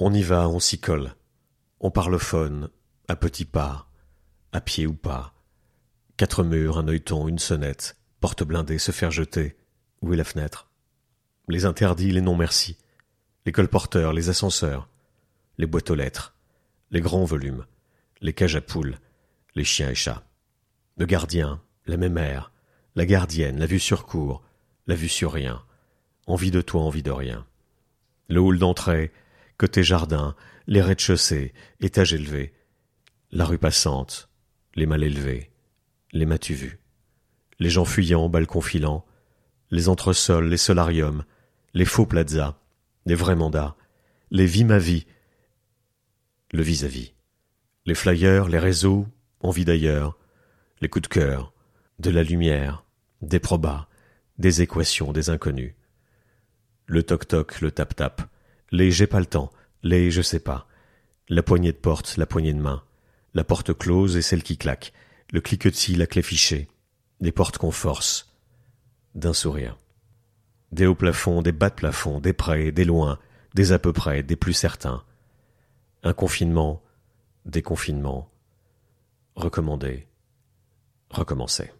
On y va, on s'y colle. On parlophone, à petits pas, à pied ou pas. Quatre murs, un œilleton, une sonnette, porte blindée, se faire jeter. Où est la fenêtre? Les interdits, les non-merci. Les colporteurs, les ascenseurs. Les boîtes aux lettres. Les grands volumes. Les cages à poules. Les chiens et chats. Le gardien, la mémère. La gardienne, la vue sur cour. La vue sur rien. Envie de toi, envie de rien. Le hall d'entrée, côté jardin, les rez-de-chaussée, étage élevé. La rue passante, les mal élevés. Les m'as-tu Les gens fuyants, balcons filants. Les entresols, les solariums. Les faux plazas. Les vrais mandats. Les vies ma vie. Le vis-à-vis. Les flyers, les réseaux, envie d'ailleurs. Les coups de cœur. De la lumière. Des probas. Des équations, des inconnus. Le toc-toc, le tap-tap. Les j'ai pas le temps. Les je sais pas. La poignée de porte, la poignée de main. La porte close et celle qui claque. Le cliquetis, la clé fichée. Des portes qu'on force. D'un sourire. Des hauts plafonds, des bas de plafond, des près, des loin, des à peu près, des plus certains. Un confinement, des confinements. Recommander. Recommencer.